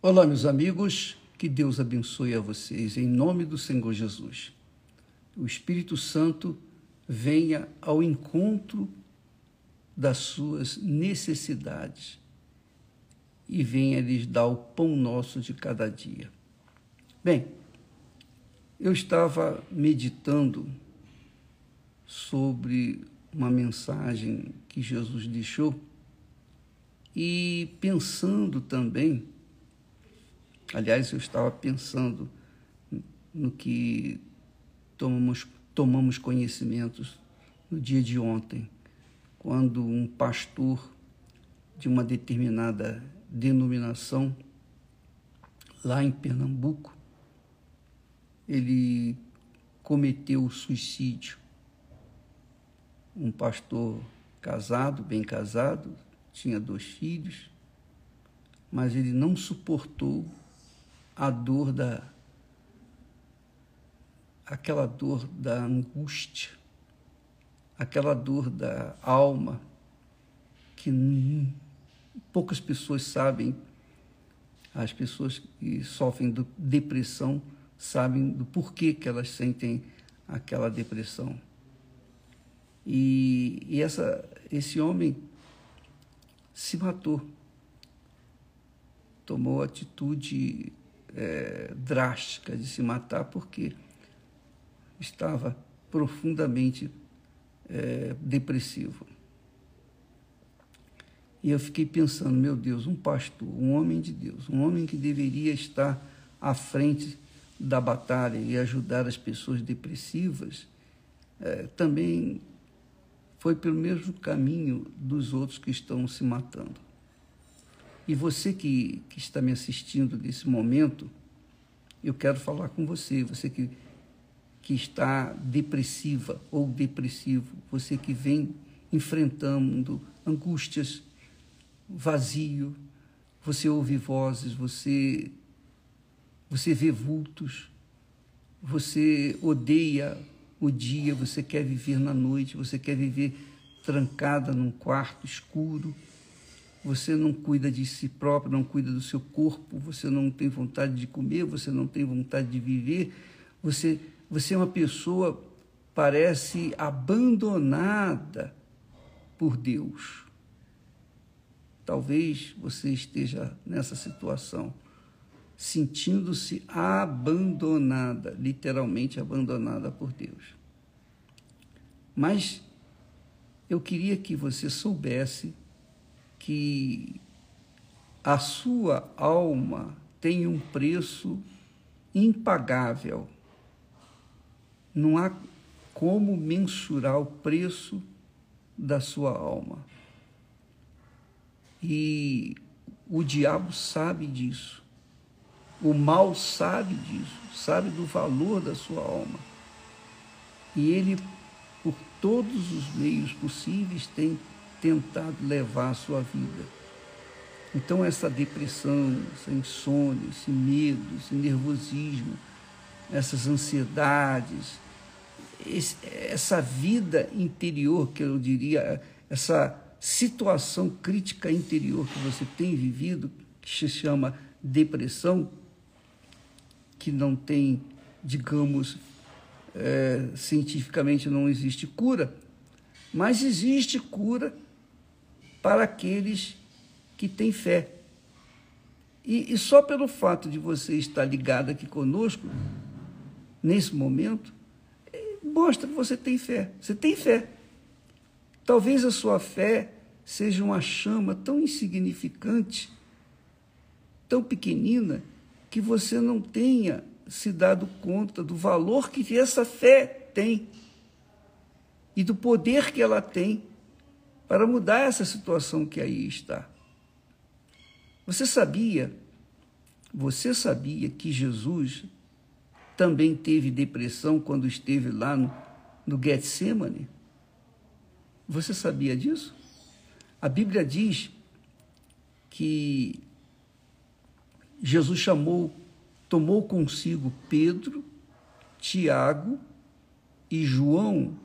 Olá, meus amigos, que Deus abençoe a vocês em nome do Senhor Jesus. O Espírito Santo venha ao encontro das suas necessidades e venha lhes dar o pão nosso de cada dia. Bem, eu estava meditando sobre uma mensagem que Jesus deixou e pensando também, aliás, eu estava pensando no que tomamos, tomamos conhecimentos no dia de ontem, quando um pastor de uma determinada denominação lá em Pernambuco, ele cometeu suicídio. Um pastor casado, bem casado, tinha dois filhos, mas ele não suportou a dor da aquela dor da angústia, aquela dor da alma que poucas pessoas sabem. As pessoas que sofrem de depressão sabem do porquê que elas sentem aquela depressão. E, e essa, esse homem se matou, tomou atitude é, drástica de se matar porque estava profundamente é, depressivo. E eu fiquei pensando, meu Deus, um pastor, um homem de Deus, um homem que deveria estar à frente da batalha e ajudar as pessoas depressivas, é, também foi pelo mesmo caminho dos outros que estão se matando. E você que, que está me assistindo nesse momento, eu quero falar com você, você que, que está depressiva ou depressivo, você que vem enfrentando angústias, vazio, você ouve vozes, você, você vê vultos, você odeia o dia, você quer viver na noite, você quer viver trancada num quarto escuro, você não cuida de si próprio, não cuida do seu corpo, você não tem vontade de comer, você não tem vontade de viver, você, você é uma pessoa, parece abandonada por Deus. Talvez você esteja nessa situação, sentindo-se abandonada, literalmente abandonada por Deus. Mas eu queria que você soubesse que a sua alma tem um preço impagável. Não há como mensurar o preço da sua alma. E o diabo sabe disso. O mal sabe disso, sabe do valor da sua alma. E ele, por todos os meios possíveis, tem tentado levar a sua vida. Então, essa depressão, essa insônia, esse medo, esse nervosismo, essas ansiedades, esse, essa vida interior, que eu diria, essa situação crítica interior que você tem vivido, que se chama depressão, que não tem, digamos, é, cientificamente não existe cura, mas existe cura para aqueles que têm fé. E, e só pelo fato de você estar ligado aqui conosco, nesse momento, é, mostra que você tem fé. Você tem fé. Talvez a sua fé seja uma chama tão insignificante, tão pequenina, que você não tenha se dado conta do valor que essa fé tem e do poder que ela tem para mudar essa situação que aí está. Você sabia, você sabia que Jesus também teve depressão quando esteve lá no, no Getsemane? Você sabia disso? A Bíblia diz que Jesus chamou, tomou consigo Pedro, Tiago e João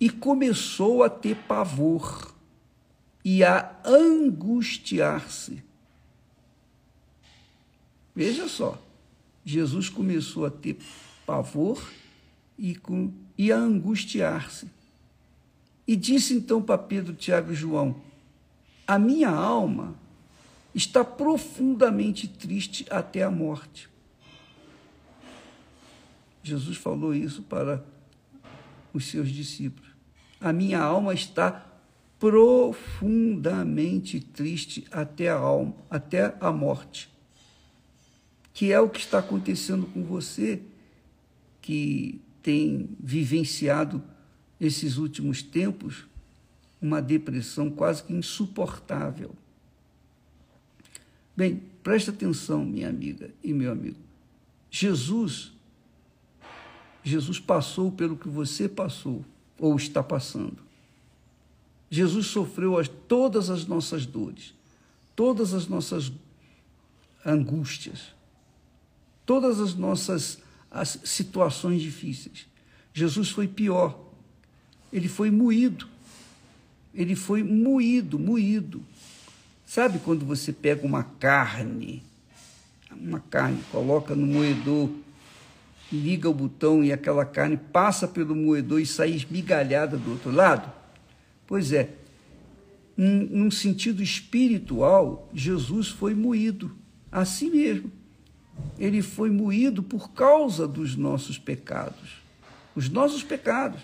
e começou a ter pavor e a angustiar-se. Veja só, Jesus começou a ter pavor e, com, e a angustiar-se. E disse então para Pedro, Tiago e João: A minha alma está profundamente triste até a morte. Jesus falou isso para os seus discípulos. A minha alma está profundamente triste até a alma, até a morte. Que é o que está acontecendo com você que tem vivenciado esses últimos tempos uma depressão quase que insuportável. Bem, preste atenção, minha amiga e meu amigo. Jesus, Jesus passou pelo que você passou ou está passando. Jesus sofreu as, todas as nossas dores, todas as nossas angústias, todas as nossas as situações difíceis. Jesus foi pior. Ele foi moído. Ele foi moído, moído. Sabe quando você pega uma carne, uma carne, coloca no moedor, liga o botão e aquela carne passa pelo moedor e sai esmigalhada do outro lado? Pois é, num sentido espiritual, Jesus foi moído, assim mesmo. Ele foi moído por causa dos nossos pecados. Os nossos pecados.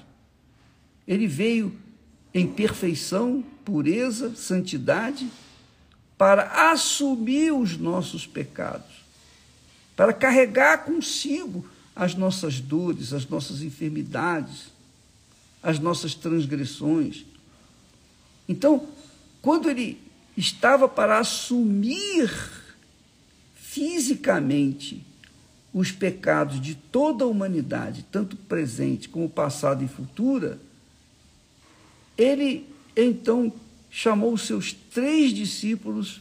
Ele veio em perfeição, pureza, santidade, para assumir os nossos pecados, para carregar consigo as nossas dores, as nossas enfermidades, as nossas transgressões. Então, quando ele estava para assumir fisicamente os pecados de toda a humanidade, tanto presente como passado e futura, ele então chamou os seus três discípulos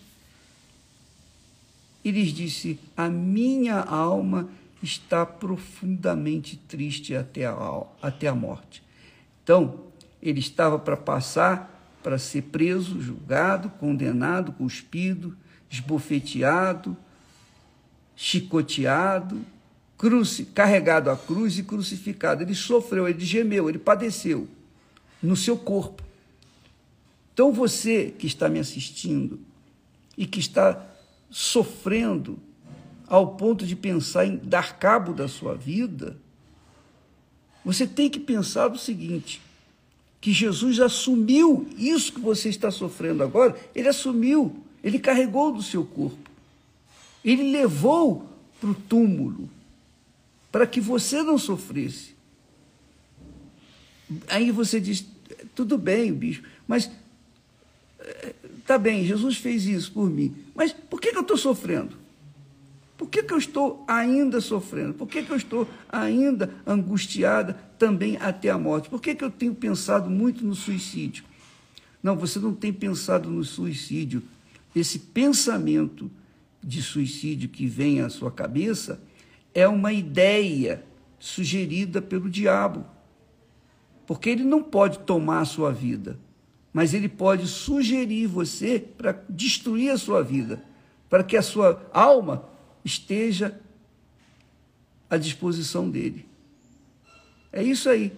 e lhes disse: A minha alma está profundamente triste até a, até a morte. Então, ele estava para passar, para ser preso, julgado, condenado, cuspido, esbofeteado, chicoteado, cruci, carregado à cruz e crucificado. Ele sofreu, ele gemeu, ele padeceu no seu corpo. Então você que está me assistindo e que está sofrendo ao ponto de pensar em dar cabo da sua vida, você tem que pensar o seguinte: que Jesus assumiu isso que você está sofrendo agora, ele assumiu, ele carregou do seu corpo, ele levou para o túmulo, para que você não sofresse. Aí você diz: tudo bem, bicho, mas Tá bem, Jesus fez isso por mim, mas por que, que eu estou sofrendo? Por que, que eu estou ainda sofrendo? Por que, que eu estou ainda angustiada também até a morte? Por que, que eu tenho pensado muito no suicídio? Não, você não tem pensado no suicídio. Esse pensamento de suicídio que vem à sua cabeça é uma ideia sugerida pelo diabo. Porque ele não pode tomar a sua vida mas ele pode sugerir você para destruir a sua vida, para que a sua alma esteja à disposição dele. É isso aí.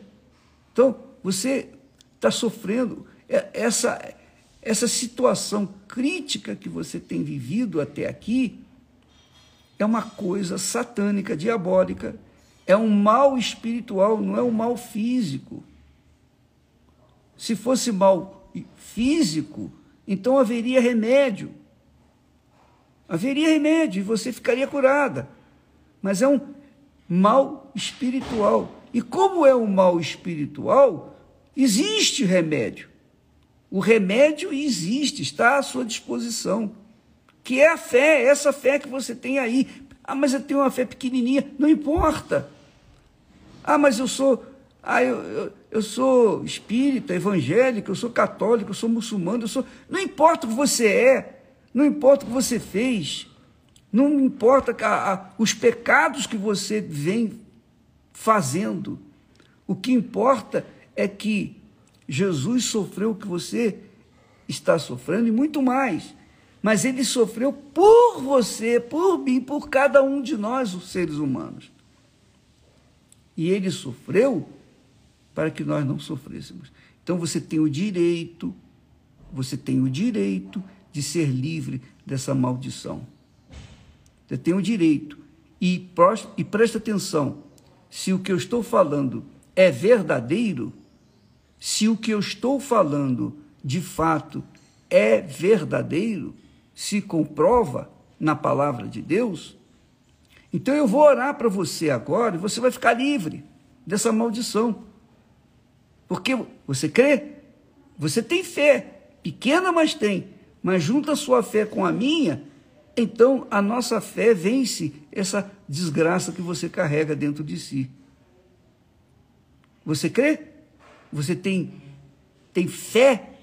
Então, você está sofrendo essa, essa situação crítica que você tem vivido até aqui, é uma coisa satânica, diabólica, é um mal espiritual, não é um mal físico. Se fosse mal físico, então haveria remédio. Haveria remédio e você ficaria curada. Mas é um mal espiritual. E como é um mal espiritual, existe remédio. O remédio existe, está à sua disposição. Que é a fé, essa fé que você tem aí. Ah, mas eu tenho uma fé pequenininha. Não importa. Ah, mas eu sou ah, eu, eu, eu, sou espírita, evangélico, eu sou católico, eu sou muçulmano, eu sou. Não importa o que você é, não importa o que você fez, não importa a, a, os pecados que você vem fazendo. O que importa é que Jesus sofreu o que você está sofrendo e muito mais. mas ele sofreu por você, por mim, por cada um de nós, os seres humanos. E ele sofreu para que nós não sofrêssemos. Então você tem o direito, você tem o direito de ser livre dessa maldição. Você tem o direito. E, e presta atenção: se o que eu estou falando é verdadeiro, se o que eu estou falando de fato é verdadeiro, se comprova na palavra de Deus, então eu vou orar para você agora e você vai ficar livre dessa maldição. Porque você crê, você tem fé, pequena, mas tem, mas junta sua fé com a minha, então a nossa fé vence essa desgraça que você carrega dentro de si. Você crê? Você tem, tem fé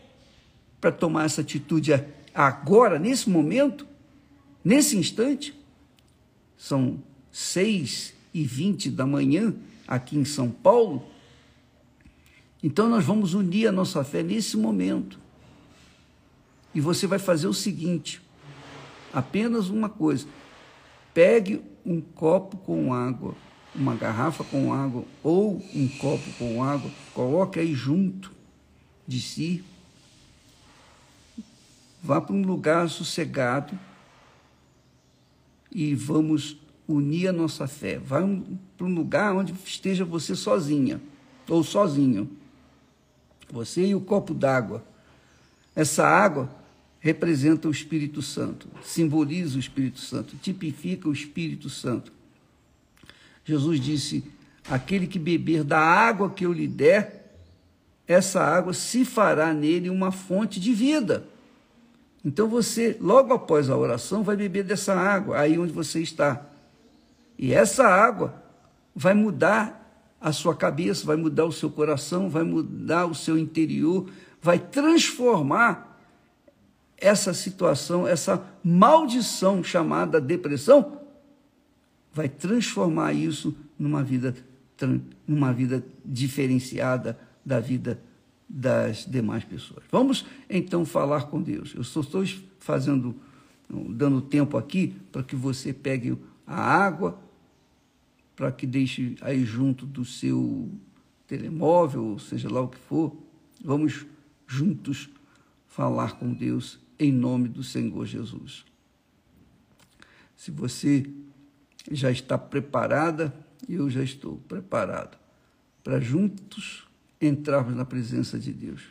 para tomar essa atitude agora, nesse momento, nesse instante? São seis e vinte da manhã aqui em São Paulo. Então nós vamos unir a nossa fé nesse momento. E você vai fazer o seguinte: apenas uma coisa. Pegue um copo com água, uma garrafa com água ou um copo com água, coloque aí junto de si Vá para um lugar sossegado e vamos unir a nossa fé. Vá para um lugar onde esteja você sozinha ou sozinho. Você e o copo d'água. Essa água representa o Espírito Santo, simboliza o Espírito Santo, tipifica o Espírito Santo. Jesus disse: Aquele que beber da água que eu lhe der, essa água se fará nele uma fonte de vida. Então você, logo após a oração, vai beber dessa água aí onde você está. E essa água vai mudar a sua cabeça, vai mudar o seu coração, vai mudar o seu interior, vai transformar essa situação, essa maldição chamada depressão, vai transformar isso numa vida, numa vida diferenciada da vida das demais pessoas. Vamos então falar com Deus. Eu só estou fazendo, dando tempo aqui para que você pegue a água, para que deixe aí junto do seu telemóvel, seja lá o que for. Vamos juntos falar com Deus em nome do Senhor Jesus. Se você já está preparada, eu já estou preparado para juntos entrarmos na presença de Deus.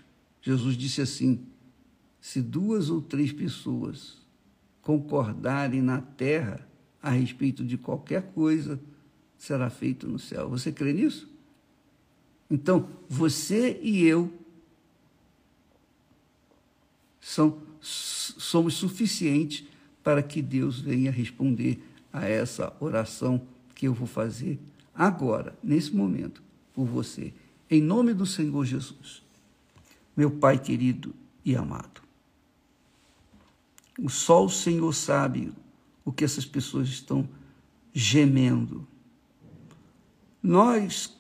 Jesus disse assim: se duas ou três pessoas concordarem na terra a respeito de qualquer coisa, será feito no céu. Você crê nisso? Então, você e eu são, somos suficientes para que Deus venha responder a essa oração que eu vou fazer agora, nesse momento, por você em nome do Senhor Jesus. Meu Pai querido e amado. Só o Senhor sabe o que essas pessoas estão gemendo. Nós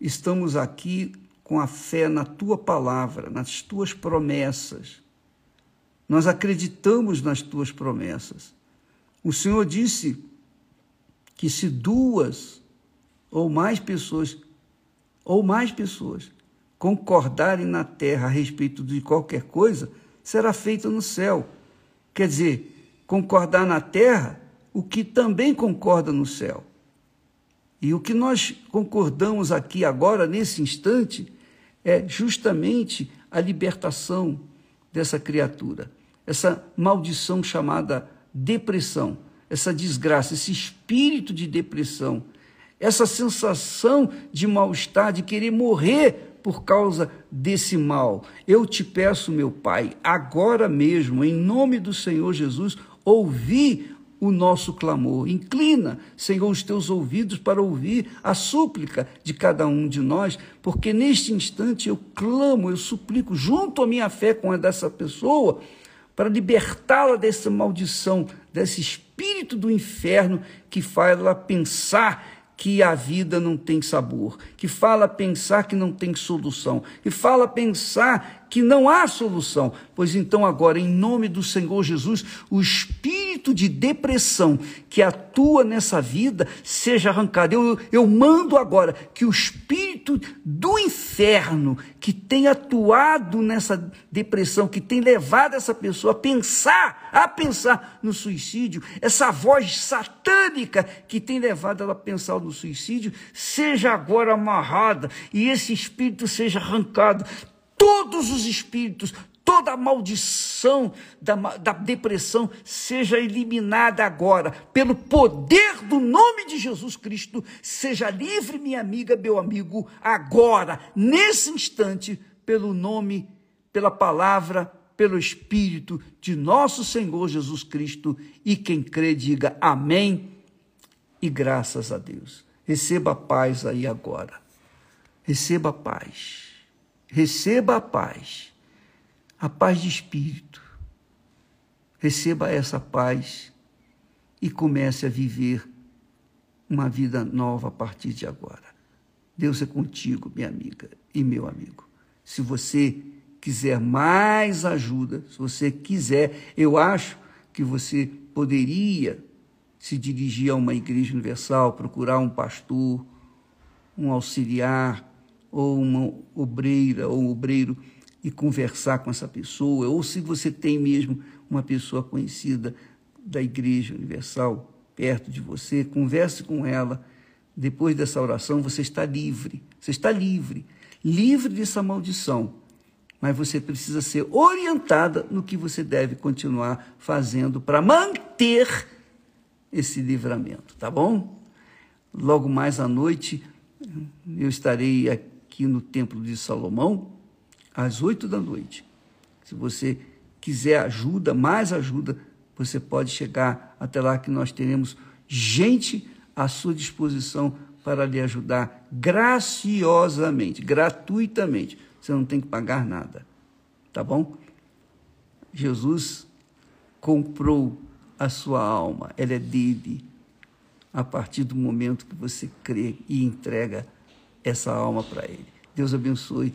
estamos aqui com a fé na tua palavra, nas tuas promessas. Nós acreditamos nas tuas promessas. O Senhor disse que se duas ou mais pessoas ou mais pessoas concordarem na terra a respeito de qualquer coisa, será feito no céu. Quer dizer, concordar na terra o que também concorda no céu. E o que nós concordamos aqui agora, nesse instante, é justamente a libertação dessa criatura, essa maldição chamada depressão, essa desgraça, esse espírito de depressão essa sensação de mal-estar, de querer morrer por causa desse mal. Eu te peço, meu Pai, agora mesmo, em nome do Senhor Jesus, ouvi o nosso clamor. Inclina, Senhor, os teus ouvidos para ouvir a súplica de cada um de nós, porque neste instante eu clamo, eu suplico, junto à minha fé com a dessa pessoa, para libertá-la dessa maldição, desse espírito do inferno que faz ela pensar que a vida não tem sabor, que fala pensar que não tem solução, que fala pensar que não há solução. Pois então, agora, em nome do Senhor Jesus, o espírito de depressão que atua nessa vida seja arrancado. Eu, eu mando agora que o espírito do inferno que tem atuado nessa depressão, que tem levado essa pessoa a pensar, a pensar no suicídio, essa voz satânica que tem levado ela a pensar no suicídio, seja agora amarrada e esse espírito seja arrancado. Todos os espíritos, toda a maldição da, da, depressão seja eliminada agora, pelo poder do nome de Jesus Cristo. Seja livre, minha amiga, meu amigo, agora, nesse instante, pelo nome, pela palavra, pelo Espírito de nosso Senhor Jesus Cristo. E quem crê, diga amém e graças a Deus. Receba a paz aí agora. Receba a paz. Receba a paz. A paz de espírito. Receba essa paz e comece a viver uma vida nova a partir de agora. Deus é contigo, minha amiga e meu amigo. Se você quiser mais ajuda, se você quiser, eu acho que você poderia se dirigir a uma igreja universal, procurar um pastor, um auxiliar, ou uma obreira ou um obreiro e conversar com essa pessoa, ou se você tem mesmo uma pessoa conhecida da Igreja Universal perto de você, converse com ela. Depois dessa oração, você está livre. Você está livre, livre dessa maldição. Mas você precisa ser orientada no que você deve continuar fazendo para manter esse livramento, tá bom? Logo mais à noite, eu estarei aqui no Templo de Salomão, às oito da noite. Se você quiser ajuda, mais ajuda, você pode chegar até lá que nós teremos gente à sua disposição para lhe ajudar graciosamente, gratuitamente. Você não tem que pagar nada, tá bom? Jesus comprou a sua alma, ela é dele. A partir do momento que você crê e entrega essa alma para ele. Deus abençoe